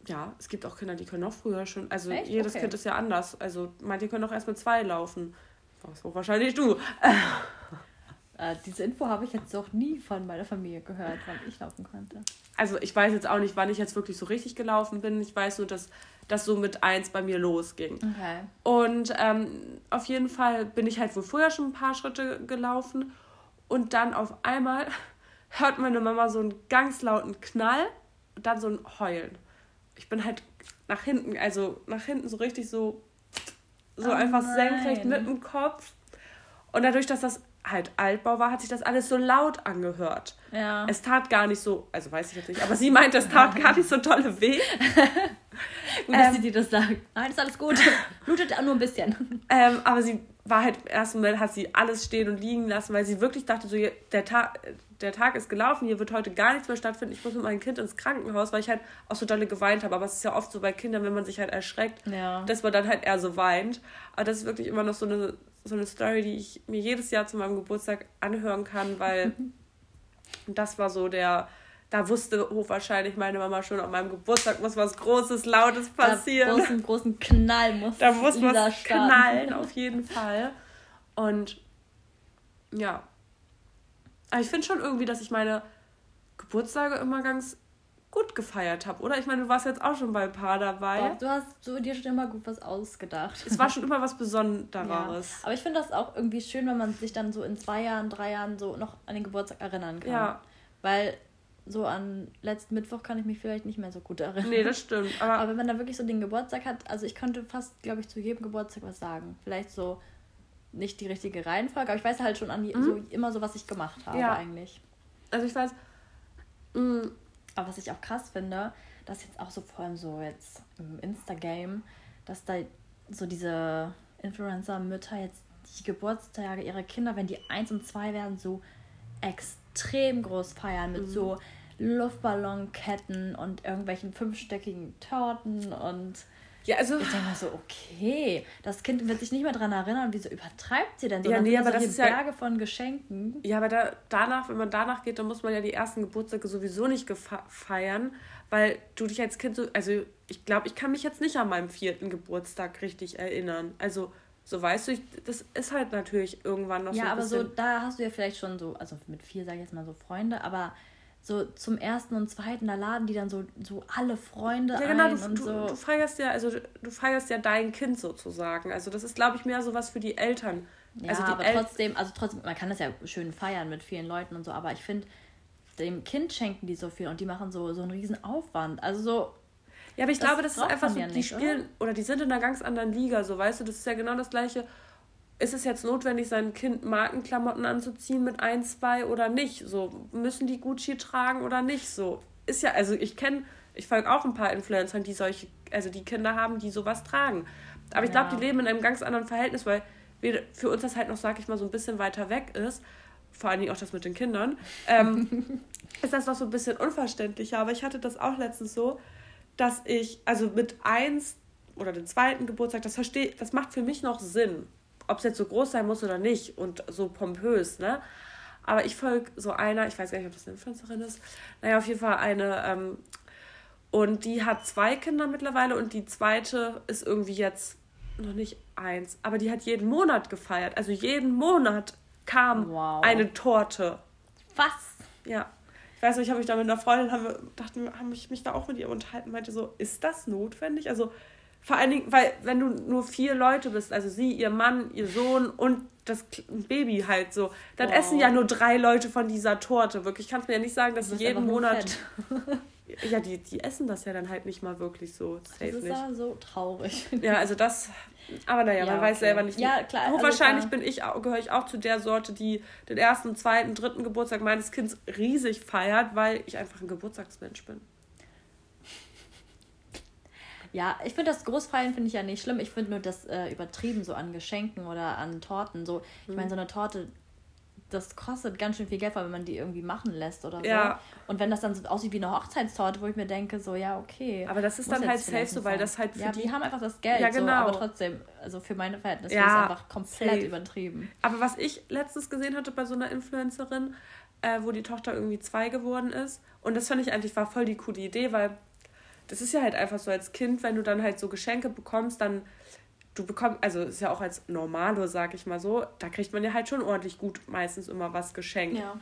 Ja, es gibt auch Kinder, die können noch früher schon. Also Echt? jedes okay. Kind ist ja anders. Also manche können auch erst mit zwei laufen. Was wahrscheinlich du. Äh, diese Info habe ich jetzt noch nie von meiner Familie gehört, wann ich laufen konnte. Also ich weiß jetzt auch nicht, wann ich jetzt wirklich so richtig gelaufen bin. Ich weiß nur, dass das so mit eins bei mir losging. Okay. Und ähm, auf jeden Fall bin ich halt wohl vorher schon ein paar Schritte gelaufen und dann auf einmal hört meine Mama so einen ganz lauten Knall und dann so ein Heulen. Ich bin halt nach hinten, also nach hinten so richtig so, so oh einfach nein. senkrecht mit dem Kopf. Und dadurch, dass das halt Altbau war, hat sich das alles so laut angehört. Ja. Es tat gar nicht so, also weiß ich jetzt nicht, aber sie meint, es tat gar nicht so tolle weh. gut, dass ähm, sie dir das sagt. Nein, ist alles gut. Blutet auch nur ein bisschen. Ähm, aber sie war halt ersten Moment, hat sie alles stehen und liegen lassen, weil sie wirklich dachte, so, der, Tag, der Tag ist gelaufen, hier wird heute gar nichts mehr stattfinden, ich muss mit meinem Kind ins Krankenhaus, weil ich halt auch so dolle geweint habe. Aber es ist ja oft so bei Kindern, wenn man sich halt erschreckt, ja. dass man dann halt eher so weint. Aber das ist wirklich immer noch so eine so eine Story, die ich mir jedes Jahr zu meinem Geburtstag anhören kann, weil das war so der, da wusste hochwahrscheinlich meine Mama schon, an meinem Geburtstag muss was Großes, Lautes passieren. Da großen, großen Knall muss Da muss was starten. knallen, auf jeden Fall. Und ja. Aber ich finde schon irgendwie, dass ich meine Geburtstage immer ganz gut gefeiert habe, oder? Ich meine, du warst jetzt auch schon bei ein paar dabei. Doch, du hast so dir schon immer gut was ausgedacht. Es war schon immer was Besonderes. Ja. Aber ich finde das auch irgendwie schön, wenn man sich dann so in zwei Jahren, drei Jahren so noch an den Geburtstag erinnern kann. Ja. Weil so an letzten Mittwoch kann ich mich vielleicht nicht mehr so gut erinnern. Nee, das stimmt. Aber, aber wenn man da wirklich so den Geburtstag hat, also ich könnte fast, glaube ich, zu jedem Geburtstag was sagen. Vielleicht so nicht die richtige Reihenfolge, aber ich weiß halt schon an die, mhm. so immer so, was ich gemacht habe ja. eigentlich. Also ich weiß, mh, mm, aber was ich auch krass finde, dass jetzt auch so vor allem so jetzt im Instagame, dass da so diese Influencer-Mütter jetzt die Geburtstage ihrer Kinder, wenn die eins und zwei werden, so extrem groß feiern mit mhm. so Luftballonketten und irgendwelchen fünfstöckigen Torten und ja, also. Ich denke mal so, okay, das Kind wird sich nicht mehr daran erinnern, wieso übertreibt sie denn so? Ja, nee, aber das ist Berge ja, von Geschenken. Ja, aber da, danach, wenn man danach geht, dann muss man ja die ersten Geburtstage sowieso nicht feiern, weil du dich als Kind so. Also, ich glaube, ich kann mich jetzt nicht an meinem vierten Geburtstag richtig erinnern. Also, so weißt du, ich, das ist halt natürlich irgendwann noch ja, so. Ja, aber so, da hast du ja vielleicht schon so, also mit vier sage ich jetzt mal so Freunde, aber so zum ersten und zweiten, da laden die dann so, so alle Freunde ja, genau, ein du, und du, so. Du feierst ja, also du feierst ja dein Kind sozusagen. Also das ist, glaube ich, mehr so was für die Eltern. Ja, also aber El trotzdem, also trotzdem, man kann das ja schön feiern mit vielen Leuten und so, aber ich finde, dem Kind schenken die so viel und die machen so, so einen riesen Aufwand. Also so. Ja, aber ich das glaube, das ist einfach so, ja die nicht, spielen, oder? oder die sind in einer ganz anderen Liga, so weißt du, das ist ja genau das gleiche ist es jetzt notwendig, sein Kind Markenklamotten anzuziehen mit ein, zwei oder nicht? So, müssen die Gucci tragen oder nicht? So, ist ja, also ich kenne, ich folge auch ein paar Influencern, die solche, also die Kinder haben, die sowas tragen. Aber ich ja. glaube, die leben in einem ganz anderen Verhältnis, weil wir, für uns das halt noch, sag ich mal, so ein bisschen weiter weg ist. Vor allen Dingen auch das mit den Kindern. Ähm, ist das noch so ein bisschen unverständlicher. Aber ich hatte das auch letztens so, dass ich, also mit eins oder dem zweiten Geburtstag, das verstehe, das macht für mich noch Sinn ob es jetzt so groß sein muss oder nicht und so pompös, ne? Aber ich folge so einer, ich weiß gar nicht, ob das eine Influencerin ist, naja, auf jeden Fall eine, ähm, und die hat zwei Kinder mittlerweile und die zweite ist irgendwie jetzt noch nicht eins, aber die hat jeden Monat gefeiert. Also jeden Monat kam wow. eine Torte. Was? Ja. Ich weiß nicht, ich habe mich da mit einer Freundin, haben, dachten, haben mich, mich da auch mit ihr unterhalten, meinte so, ist das notwendig? Also vor allen Dingen, weil wenn du nur vier Leute bist, also sie, ihr Mann, ihr Sohn und das Baby halt so, dann wow. essen ja nur drei Leute von dieser Torte. Wirklich, ich kann es mir ja nicht sagen, dass sie jeden Monat. ja, die, die essen das ja dann halt nicht mal wirklich so. Das ist ja so traurig. Ja, also das. Aber naja, ja, man okay. weiß selber nicht. Ja, klar. Also wahrscheinlich bin ich, gehöre ich auch zu der Sorte, die den ersten, zweiten, dritten Geburtstag meines Kindes riesig feiert, weil ich einfach ein Geburtstagsmensch bin. Ja, ich finde das Großfeiern finde ich ja nicht schlimm. Ich finde nur das äh, übertrieben so an Geschenken oder an Torten. So, ich Mhm. meine, so eine Torte, das kostet ganz schön viel Geld, weil wenn man die irgendwie machen lässt oder so. Ja. Und wenn das dann so aussieht wie eine Hochzeitstorte, wo ich mir denke, so, ja, okay. Aber das ist dann halt safe so, weil das halt für Ja, die- die haben einfach das Geld, Ja, so, genau. aber trotzdem, also für meine Verhältnisse ist Ja, es einfach komplett safe. übertrieben. Aber was ich letztens gesehen hatte bei so einer Influencerin, äh, wo die Tochter irgendwie zwei geworden ist, und das fand ich eigentlich war voll die coole Idee, weil das ist ja halt einfach so als Kind, wenn du dann halt so Geschenke bekommst, dann du bekommst, also ist ja auch als Normalo, sag ich mal so, da kriegt man ja halt schon ordentlich gut meistens immer was geschenkt. Ja.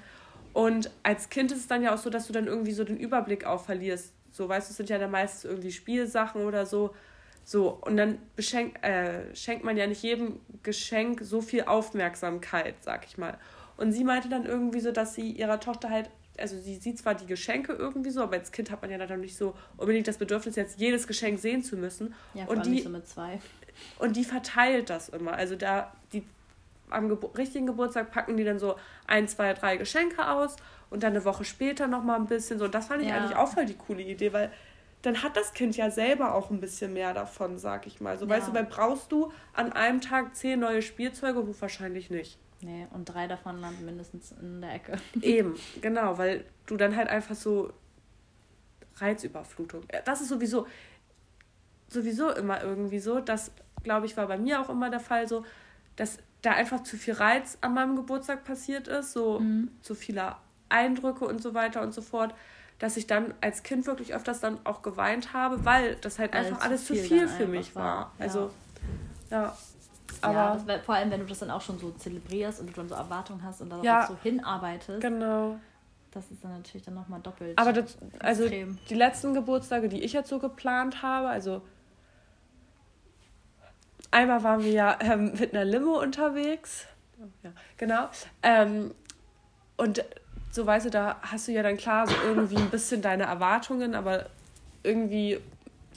Und als Kind ist es dann ja auch so, dass du dann irgendwie so den Überblick auch verlierst. So, weißt du, es sind ja dann meistens irgendwie Spielsachen oder so. So, und dann beschenk, äh, schenkt man ja nicht jedem Geschenk so viel Aufmerksamkeit, sag ich mal. Und sie meinte dann irgendwie so, dass sie ihrer Tochter halt, also sie sieht zwar die Geschenke irgendwie so, aber als Kind hat man ja dann nicht so unbedingt das Bedürfnis, jetzt jedes Geschenk sehen zu müssen. Ja, vor und die so mit zwei. und die verteilt das immer. Also da, die am Gebo richtigen Geburtstag packen die dann so ein, zwei, drei Geschenke aus und dann eine Woche später nochmal ein bisschen so. Und das fand ich Ja. eigentlich auch voll die coole Idee, weil dann hat das Kind ja selber auch ein bisschen mehr davon, sag ich mal. So, Ja. weißt du, weil brauchst du an einem Tag zehn neue Spielzeuge? Wo wahrscheinlich nicht. Nee, und drei davon landen mindestens in der Ecke. Eben, genau, weil du dann halt einfach so Reizüberflutung. Äh, Das ist sowieso sowieso immer irgendwie so, das glaube ich war bei mir auch immer der Fall so, dass da einfach zu viel Reiz an meinem Geburtstag passiert ist, so Mhm. zu viele Eindrücke und so weiter und so fort, dass ich dann als Kind wirklich öfters dann auch geweint habe, weil das halt Weil einfach alles zu viel viel für mich war, war. Also ja, aber ja, vor allem, wenn du das dann auch schon so zelebrierst und du dann so Erwartungen hast und darauf Ja. so hinarbeitest, genau. das ist dann natürlich dann nochmal doppelt. Aber das, also extrem. die letzten Geburtstage, die ich jetzt so geplant habe, also einmal waren wir ja ähm, mit einer Limo unterwegs. Ja, genau. Ähm, und so weißt du, da hast du ja dann klar so irgendwie ein bisschen deine Erwartungen, aber irgendwie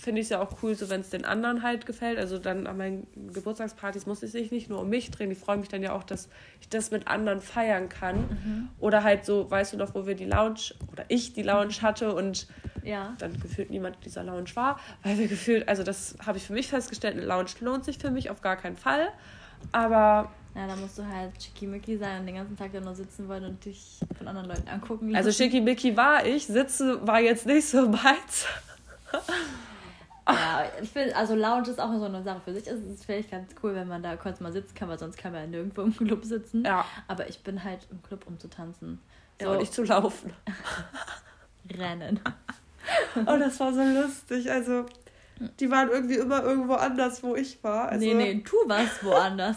finde ich es ja auch cool, so wenn es den anderen halt gefällt. Also dann an meinen Geburtstagspartys muss es sich nicht nur um mich drehen. Ich freue mich dann ja auch, dass ich das mit anderen feiern kann. Oder halt so, weißt du noch, wo wir die Lounge oder ich die Lounge hatte und ja. dann gefühlt niemand in dieser Lounge war, weil wir gefühlt, also das habe ich für mich festgestellt, eine Lounge lohnt sich für mich auf gar keinen Fall. Aber Ja, da musst du halt schickimicki sein und den ganzen Tag da nur sitzen wollen und dich von anderen Leuten angucken lassen. also schickimicki war ich, sitzen war jetzt nicht so meins. Ja, ich finde, also Lounge ist auch so eine Sache für sich. Es ist vielleicht ganz cool, wenn man da kurz mal sitzen kann, weil sonst kann man ja nirgendwo im Club sitzen. Ja, Aber ich bin halt im Club, um zu tanzen. ja und nicht zu laufen. rennen. Oh, das war so lustig. Also, die waren irgendwie immer irgendwo anders, wo ich war. Also, nee, nee, tu was woanders.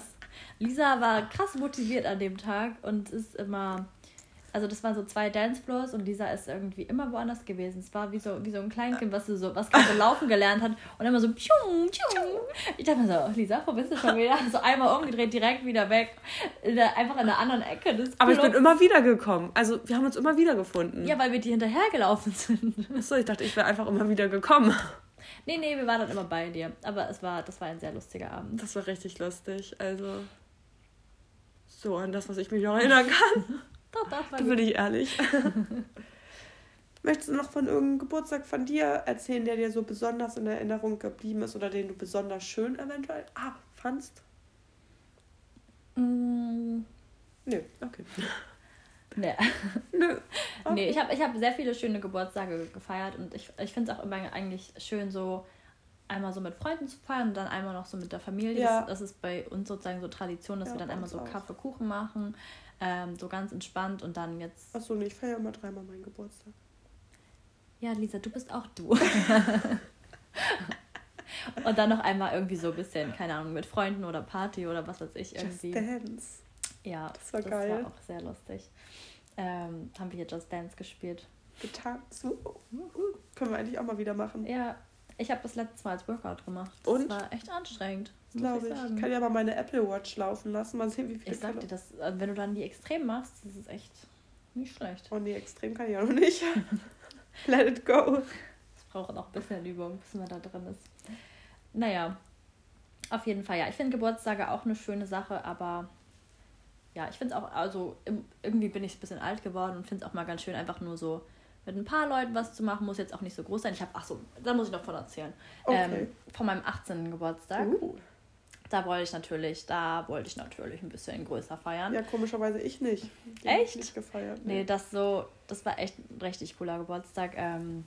Lisa war krass motiviert an dem Tag und ist immer. Also das waren so zwei Dancefloors und Lisa ist irgendwie immer woanders gewesen. Es war wie so, wie so ein Kleinkind, was so, was gerade so laufen gelernt hat und immer so pschung, pschung. Ich dachte mir so, oh, Lisa, wo bist du schon wieder? So einmal umgedreht, direkt wieder weg. In der, einfach in der anderen Ecke des Aber ich bin immer wieder gekommen. Also, wir haben uns immer wieder gefunden. Ja, weil wir die hinterhergelaufen sind. Achso, ich dachte, ich wäre einfach immer wieder gekommen. Nee, nee, wir waren dann immer bei dir. Aber es war, das war ein sehr lustiger Abend. Das war richtig lustig. Also, so an das, was ich mich noch erinnern kann. Doch, doch, war Da bin ich ehrlich. Möchtest du noch von irgendeinem Geburtstag von dir erzählen, der dir so besonders in Erinnerung geblieben ist oder den du besonders schön eventuell ah, fandst? Mm, Nö, okay. nee. Nö. Nee, ich habe ich hab sehr viele schöne Geburtstage gefeiert und ich, ich finde es auch immer eigentlich schön, so einmal so mit Freunden zu feiern und dann einmal noch so mit der Familie. Ja. Das, das ist bei uns sozusagen so Tradition, dass Ja, wir dann einmal so. Kaffee, Kuchen machen, ähm, so ganz entspannt und dann jetzt. Achso, nee, ich feiere immer dreimal meinen Geburtstag. Ja, Lisa, du bist auch du. und dann noch einmal irgendwie so ein bisschen, keine Ahnung, mit Freunden oder Party oder was weiß ich Just irgendwie. Dance. Ja, Das war das geil. war auch sehr lustig. Ähm, haben wir hier Just Dance gespielt. Getanzt. Uh, uh, uh. Können wir eigentlich auch mal wieder machen. Ja, ich habe das letzte Mal als Workout gemacht. Und? Das war echt anstrengend. Glaube ich. sagen. Ich kann ja mal meine Apple Watch laufen lassen. Mal sehen, wie viele Ich sag dir, das, äh, wenn du dann die extrem machst, das ist echt nicht schlecht. Oh nee, extrem kann ich auch noch nicht. Let it go. Es braucht noch ein bisschen Übung, bis man da drin ist. Naja, auf jeden Fall, ja. Ich finde Geburtstage auch eine schöne Sache, aber ja, ich finde es auch, also irgendwie bin ich ein bisschen alt geworden und finde es auch mal ganz schön, einfach nur so mit ein paar Leuten was zu machen, muss jetzt auch nicht so groß sein. Ich habe, ach so, da muss ich noch von erzählen. Okay. Ähm, von meinem 18. Geburtstag. Uh. Da wollte ich natürlich, da wollte ich natürlich ein bisschen größer feiern. Ja, komischerweise ich nicht. Die Echt? nicht gefeiert. Nee, das so, das war echt ein richtig cooler Geburtstag. Ähm,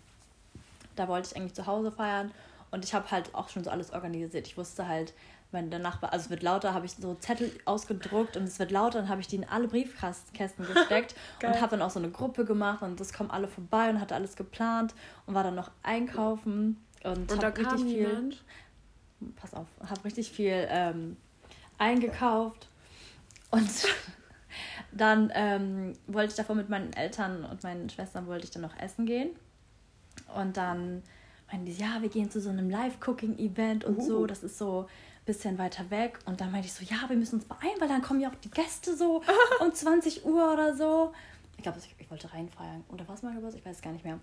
da wollte ich eigentlich zu Hause feiern und ich habe halt auch schon so alles organisiert. Ich wusste halt, wenn der Nachbar, also es wird lauter, habe ich so Zettel ausgedruckt und es wird lauter, dann habe ich die in alle Briefkästen gesteckt und habe dann auch so eine Gruppe gemacht und das kommen alle vorbei und hatte alles geplant und war dann noch einkaufen und, Und da hab kam richtig viel niemand. pass auf, habe richtig viel ähm, eingekauft und dann ähm, wollte ich davor mit meinen Eltern und meinen Schwestern wollte ich dann noch essen gehen und dann meinten die, ja, wir gehen zu so einem Live-Cooking-Event und so, Uh. das ist so bisschen weiter weg und dann meinte ich so, ja, wir müssen uns beeilen, weil dann kommen ja auch die Gäste so um 20 Uhr oder so. Ich glaube, ich, ich wollte reinfeiern oder was mal was, ich weiß gar nicht mehr.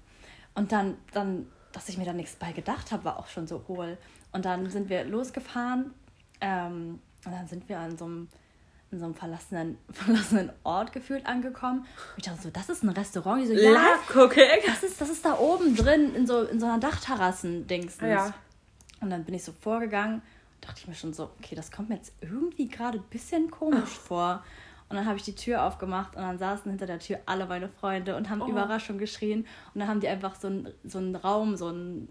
Und dann, dann, dass ich mir da nichts bei gedacht habe, war auch schon so hohl. Und dann sind wir losgefahren ähm, und dann sind wir an so einem, in so einem verlassenen, verlassenen Ort gefühlt angekommen. Und ich dachte so, das ist ein Restaurant. Die so, ja, Live-Cooking. das ist, das ist da oben drin, in so, in so einer Dachterrassen-Dings. Ja. Und dann bin ich so vorgegangen dachte ich mir schon so, okay, das kommt mir jetzt irgendwie gerade ein bisschen komisch vor. Und dann habe ich die Tür aufgemacht und dann saßen hinter der Tür alle meine Freunde und haben Oh. Überraschung geschrien. Und dann haben die einfach so einen so einen Raum, so ein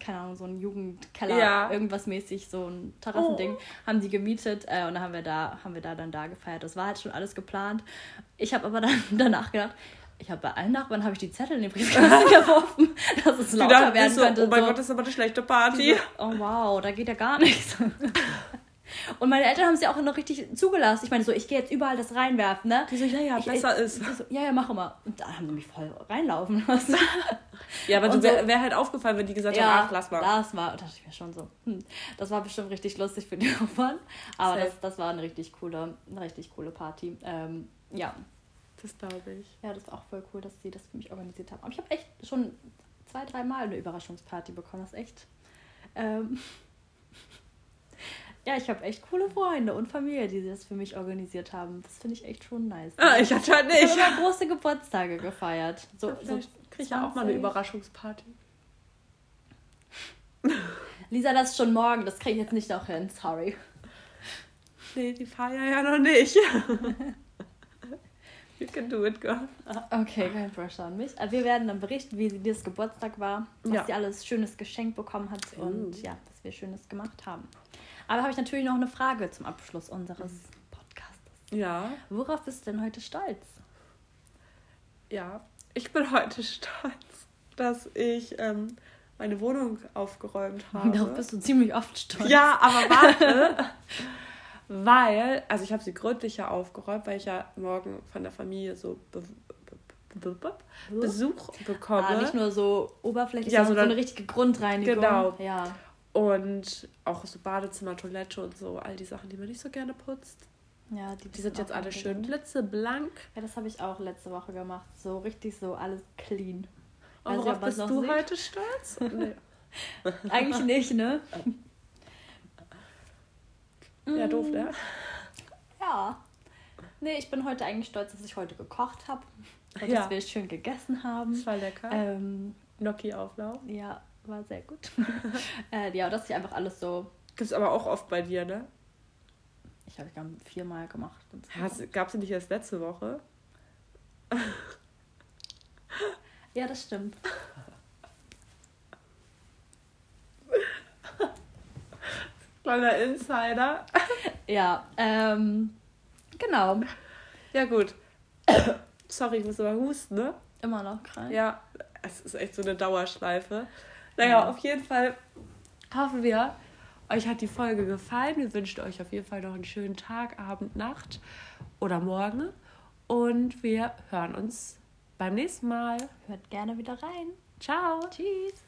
keine Ahnung, so ein Jugendkeller, Ja. irgendwas mäßig, so ein Terrassending, Oh. haben die gemietet äh, und dann haben wir da, haben wir da dann da gefeiert. Das war halt schon alles geplant. Ich habe aber dann danach gedacht, ich habe bei allen Nachbarn habe ich die Zettel in die Briefkasten geworfen, dass es lauter dachten werden so, könnte. oh mein so. Gott, das ist aber eine schlechte Party. Oh wow, da geht ja gar nichts. Und meine Eltern haben es ja auch noch richtig zugelassen. Ich meine, so, ich gehe jetzt überall das reinwerfen, ne? Die so, ja, ja, Ich- besser ich, ist. So, ja, ja, mach mal. Und da haben die mich voll reinlaufen lassen. Ja, aber so- wäre wär halt aufgefallen, wenn die gesagt ja, haben, ach, lass mal. Lass mal. Und da dachte ich mir schon so, hm, das war bestimmt richtig lustig für die Nachbarn. Aber das, das war eine richtig coole, eine richtig coole Party. Ähm, ja. Das glaube ich. ja, das war auch voll cool, dass sie das für mich organisiert haben. Aber ich habe echt schon zwei, dreimal eine Überraschungsparty bekommen. Das ist echt. Ähm, ja, ich habe echt coole Freunde und Familie, die das für mich organisiert haben. Das finde ich echt schon nice. Ah, ich hatte halt Ich nicht. habe immer große Geburtstage gefeiert. So, so Vielleicht kriege ich ja auch mal eine 20. Überraschungsparty. Lisa, das ist schon morgen. Das kriege ich jetzt nicht noch hin. Sorry. Nee, die feiern ja noch nicht. you can do it, girl. Okay, kein Pressure an mich. Aber wir werden dann berichten, wie sie dieses Geburtstag war, was Ja. sie alles Schönes geschenkt bekommen hat und Uh. ja, was wir Schönes gemacht haben. Aber habe ich natürlich noch eine Frage zum Abschluss unseres Podcasts. Ja, Worauf bist du denn heute stolz? ja. Ich bin heute stolz, dass ich ähm, meine Wohnung aufgeräumt habe. Darauf bist du ziemlich oft stolz. Ja, aber warte. weil, also ich habe sie gründlicher aufgeräumt, weil ich ja morgen von der Familie so be be be Besuch bekomme. Ah, nicht nur so oberflächlich, Ja, sondern so eine richtige Grundreinigung. Genau. Ja. Und auch so Badezimmer, Toilette und so, all die Sachen, die man nicht so gerne putzt. ja Die sind jetzt alle schön blitzeblank. Ja, das habe ich auch letzte Woche gemacht. So richtig so alles clean. Und worauf bist du sieht. heute stolz? nee. Eigentlich nicht, ne? Ja, doof, ne? Ja. Nee, ich bin heute eigentlich stolz, dass ich heute gekocht habe. Und Ja. dass wir schön gegessen haben. Das war lecker. Ähm, Gnocchi-Auflauf. ja, war sehr gut. äh, ja, dass ich einfach alles so. Gibt's aber auch oft bei dir, ne? Ich habe ich viermal gemacht. Gab es nicht erst letzte Woche? Ja, das stimmt. Kleiner Insider. Ja, ähm, genau. Ja, gut. Sorry, ich muss aber husten, ne? Immer noch krank. Ja, es ist echt so eine Dauerschleife. Naja, Ja. auf jeden Fall hoffen wir, euch hat die Folge gefallen. Wir wünschen euch auf jeden Fall noch einen schönen Tag, Abend, Nacht oder Morgen. Und wir hören uns beim nächsten Mal. Hört gerne wieder rein. Ciao. Tschüss.